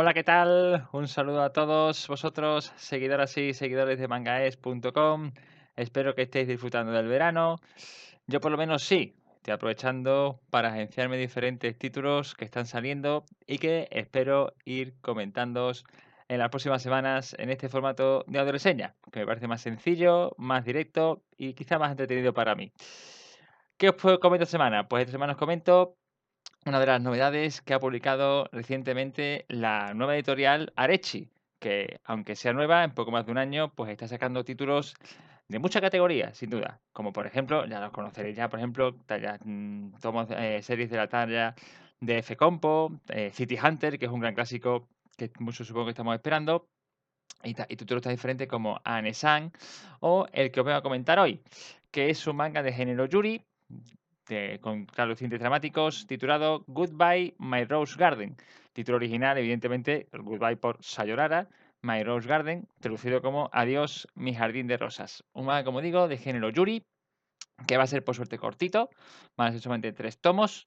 Hola, ¿qué tal? Un saludo a todos vosotros, seguidoras y seguidores de mangaes.com. Espero que estéis disfrutando del verano. Yo por lo menos sí, estoy aprovechando para agenciarme diferentes títulos que están saliendo y que espero ir comentándoos en las próximas semanas en este formato de audio reseña, que me parece más sencillo, más directo y quizá más entretenido para mí. ¿Qué os comento esta semana? Pues esta semana os comento una de las novedades que ha publicado recientemente la nueva editorial Arechi, que aunque sea nueva, en poco más de un año, pues está sacando títulos de mucha categoría, sin duda. Como por ejemplo, ya los conoceréis ya, por ejemplo, talla, mm, eh, series de la talla de F-Compo, eh, City Hunter, que es un gran clásico que muchos supongo que estamos esperando, y, y títulos tan diferentes como Ane-san, o el que os voy a comentar hoy, que es un manga de género Yuri, con claros dramáticos, titulado Goodbye My Rose Garden. Título original, evidentemente, Goodbye por Sayorara, My Rose Garden, traducido como Adiós mi jardín de rosas. Un manga, como digo, de género Yuri, que va a ser por suerte cortito, van a ser solamente tres tomos,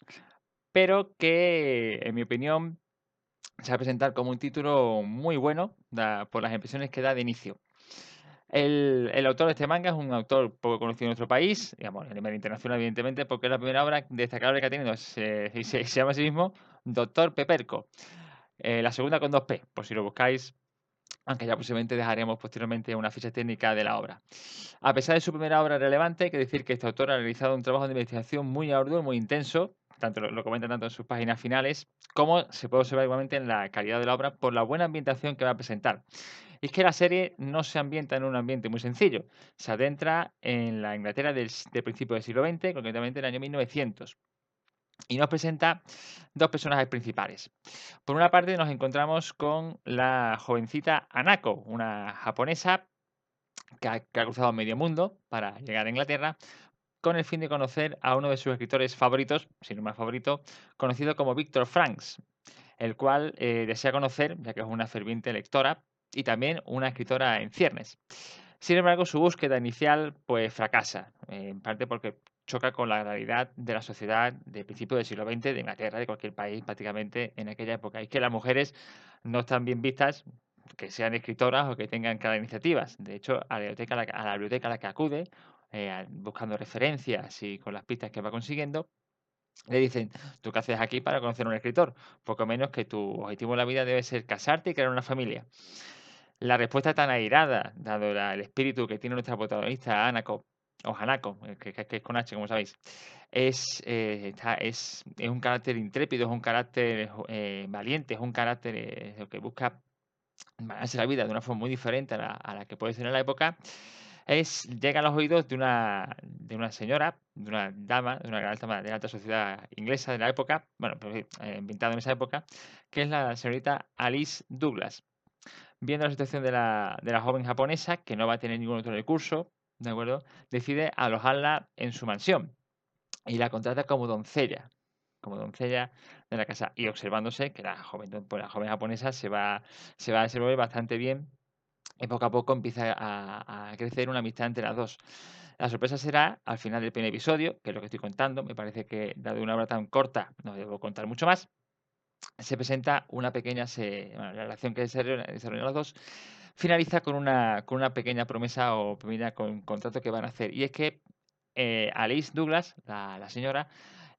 pero que, en mi opinión, se va a presentar como un título muy bueno por las impresiones que da de inicio. El, autor de este manga es un autor poco conocido en nuestro país, digamos, a nivel internacional, evidentemente, porque es la primera obra destacable que ha tenido. Se, llama a sí mismo Doctor Peperco. Eh, la segunda con dos P, por si lo buscáis, aunque ya posiblemente dejaremos posteriormente una ficha técnica de la obra. A pesar de su primera obra relevante, hay que decir que este autor ha realizado un trabajo de investigación muy arduo muy intenso, tanto lo, lo comenta tanto en sus páginas finales, como se puede observar igualmente en la calidad de la obra por la buena ambientación que va a presentar. Y es que la serie no se ambienta en un ambiente muy sencillo. Se adentra en la Inglaterra del, principio del siglo XX, concretamente en el año 1900 y nos presenta dos personajes principales. Por una parte nos encontramos con la jovencita Anako, una japonesa que ha, cruzado medio mundo para llegar a Inglaterra con el fin de conocer a uno de sus escritores favoritos, si no más favorito, conocido como Victor Franks, el cual eh, desea conocer, ya que es una ferviente lectora, y también una escritora en ciernes. Sin embargo, su búsqueda inicial pues fracasa, en parte porque choca con la realidad de la sociedad de principios del siglo XX de Inglaterra, de cualquier país prácticamente en aquella época. Y que las mujeres no están bien vistas que sean escritoras o que tengan cada iniciativas. De hecho, a la biblioteca a la, biblioteca a la que acude, eh, buscando referencias y con las pistas que va consiguiendo, le dicen, ¿tú qué haces aquí para conocer a un escritor? Poco menos que tu objetivo en la vida debe ser casarte y crear una familia. La respuesta tan airada, dado el espíritu que tiene nuestra protagonista, Anako, o Hanako, eh, que, es con H, como sabéis, es, eh, es, es, un carácter intrépido, es un carácter eh, valiente, es un carácter que busca ganarse la vida de una forma muy diferente a la, que puede ser en la época, es, llega a los oídos de una, de una señora, de una dama, de una alta, de la alta sociedad inglesa de la época, bueno, pues, inventada en esa época, que es la señorita Alice Douglas viendo la situación de la, de la joven japonesa, que no va a tener ningún otro recurso, ¿de acuerdo? Decide alojarla en su mansión y la contrata como doncella, como doncella de la casa. Y observándose que la joven, pues la joven japonesa se va, se va a desenvolver bastante bien y poco a poco empieza a, a crecer una amistad entre las dos. La sorpresa será al final del primer episodio, que es lo que estoy contando. Me parece que, dado una obra tan corta, no debo contar mucho más se presenta una pequeña, la relación que desarrollan los dos, finaliza con una, con una pequeña promesa o pequeña con, contrato que van a hacer. Y es que eh, Alice Douglas, la, señora,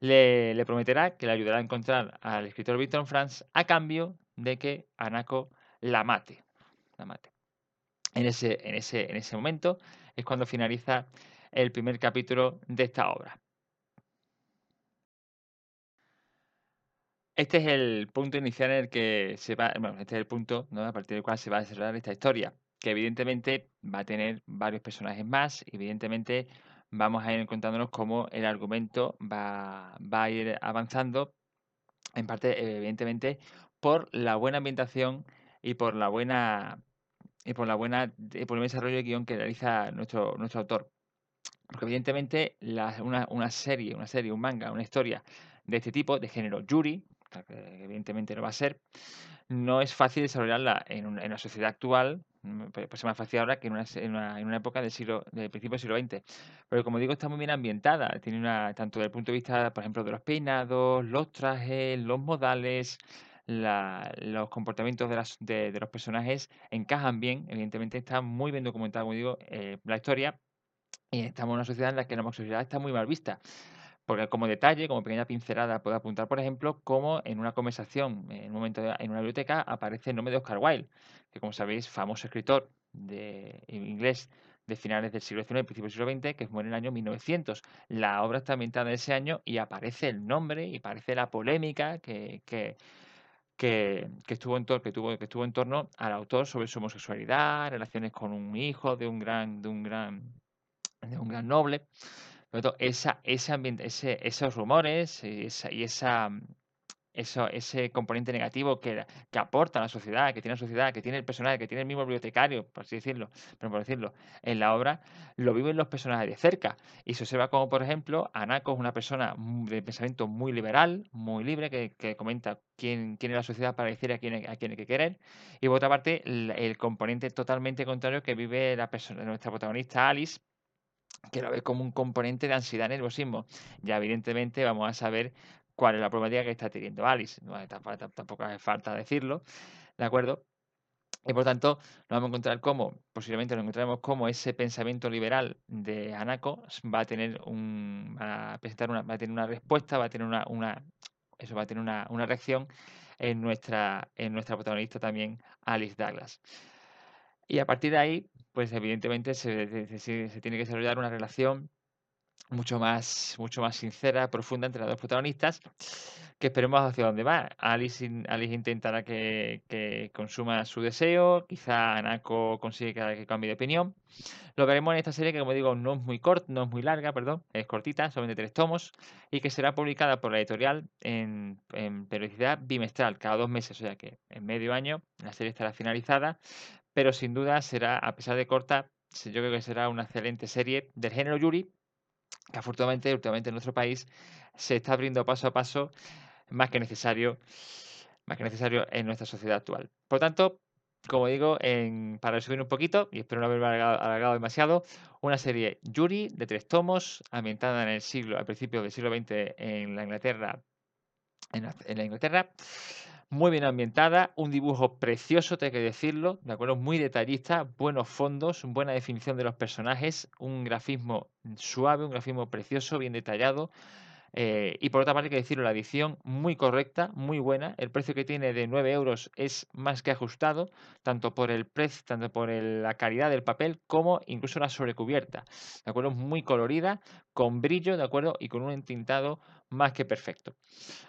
le, prometerá que le ayudará a encontrar al escritor Victor Franz a cambio de que Anako la mate. La mate. En ese, en, ese, en ese momento es cuando finaliza el primer capítulo de esta obra. Este es el punto inicial en el que se va, bueno, este es el punto ¿no? a partir del cual se va a desarrollar esta historia, que evidentemente va a tener varios personajes más, evidentemente vamos a ir encontrándonos cómo el argumento va, va a ir avanzando, en parte, evidentemente, por la buena ambientación y por la buena y por la buena por el desarrollo de guion que realiza nuestro, nuestro autor. Porque evidentemente una, una serie, una serie, un manga, una historia de este tipo, de género Yuri, que evidentemente no va a ser, no es fácil desarrollarla en, una, en sociedad actual, mm, pues es más fácil ahora que en una, en una, época del siglo, del principio del siglo XX. Pero como digo, está muy bien ambientada, tiene una, tanto desde el punto de vista, por ejemplo, de los peinados, los trajes, los modales, los comportamientos de, los personajes encajan bien, evidentemente está muy bien documentado, como digo, eh, la historia, y estamos en una sociedad en la que la homosexualidad está muy mal vista. Como detalle, como pequeña pincelada, puedo apuntar, por ejemplo, cómo en una conversación, en un momento en una biblioteca, aparece el nombre de Oscar Wilde, que como sabéis, famoso escritor de inglés de finales del siglo XIX y principios del siglo XX, que muere en el año 1900. La obra está ambientada en ese año y aparece el nombre y aparece la polémica que, que, que, estuvo en que, tuvo, que estuvo en torno al autor sobre su homosexualidad, relaciones con un hijo de un gran, de un gran, de un gran noble. Esa, ese ambiente, ese, esos rumores y esa, esa, eso, ese componente negativo que, que aporta a la sociedad, que tiene la sociedad, que tiene el personaje, que tiene el mismo bibliotecario, por así decirlo, pero por decirlo, en la obra, lo viven los personajes de cerca. Y se observa como, por ejemplo, Anako es una persona de pensamiento muy liberal, muy libre, que, que comenta quién, quién es la sociedad para decir a quién, a quién hay que querer. Y por otra parte, el, componente totalmente contrario que vive la persona, nuestra protagonista Alice, que lo ve como un componente de ansiedad, nerviosismo. Ya evidentemente vamos a saber cuál es la problemática que está teniendo Alice. tampoco hace falta decirlo, ¿de acuerdo? Y por tanto, nos vamos a encontrar como, posiblemente nos encontraremos como ese pensamiento liberal de Hanako va a tener un, va a presentar una, va a tener una respuesta, va a tener una, una eso va a tener una, una, reacción en nuestra, en nuestra protagonista también, Alice Douglas. Y a partir de ahí, pues evidentemente se, tiene que desarrollar una relación mucho más, mucho más sincera, profunda entre las dos protagonistas, que esperemos hacia dónde va. Alice, Alice intentará que, que, consuma su deseo, quizá Anako consigue que, cambie de opinión. Lo veremos en esta serie que, como digo, no es muy corta, no es muy larga, perdón, es cortita, solamente tres tomos, y que será publicada por la editorial en, en periodicidad bimestral, cada dos meses, o sea que en medio año la serie estará finalizada, pero sin duda será, a pesar de corta, yo creo que será una excelente serie del género Yuri, que afortunadamente últimamente en nuestro país se está abriendo paso a paso más que necesario, más que necesario en nuestra sociedad actual. Por tanto, como digo, para resumir un poquito, y espero no haberme alargado, demasiado, una serie Yuri de tres tomos, ambientada en el siglo, al principio del siglo XX en la Inglaterra, en la Inglaterra, muy bien ambientada, un dibujo precioso, tengo que decirlo, de acuerdo, muy detallista, buenos fondos, buena definición de los personajes, un grafismo suave, un grafismo precioso, bien detallado. Eh, y por otra parte, hay que decirlo, la edición muy correcta, muy buena. El precio que tiene de 9 euros es más que ajustado, tanto por el precio, tanto por la calidad del papel, como incluso la sobrecubierta. ¿De acuerdo? Muy colorida, con brillo, ¿de acuerdo? Y con un entintado más que perfecto.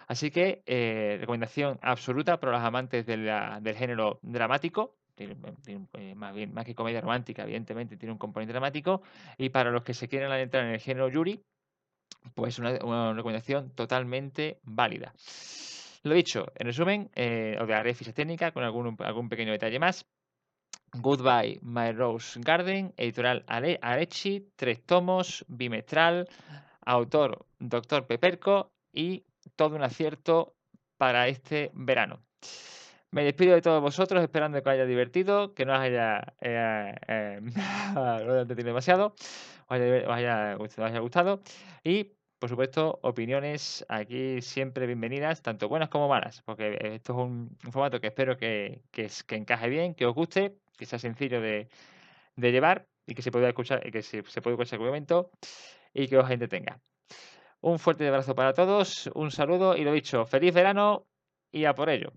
Así que eh, recomendación absoluta para los amantes del género dramático. Eh, más, bien, más que comedia romántica, evidentemente tiene un componente dramático. Y para los que se quieren adentrar en el género Yuri, pues una, una recomendación totalmente válida. Lo dicho, en resumen, eh, os daré ficha técnica con algún, algún pequeño detalle más. Goodbye, My Rose Garden, editorial Arechi, tres tomos, bimestral, autor Dr. Peperco y todo un acierto para este verano. Me despido de todos vosotros esperando que os haya divertido, que no os haya, eh, eh, demasiado, os haya, os haya gustado y por supuesto, opiniones aquí siempre bienvenidas, tanto buenas como malas, porque esto es un, formato que espero que, que, encaje bien, que os guste, que sea sencillo de, de llevar y que se pueda escuchar, que se, se pueda escuchar en momento y que os entretenga. Un fuerte abrazo para todos, un saludo y lo dicho, feliz verano y a por ello.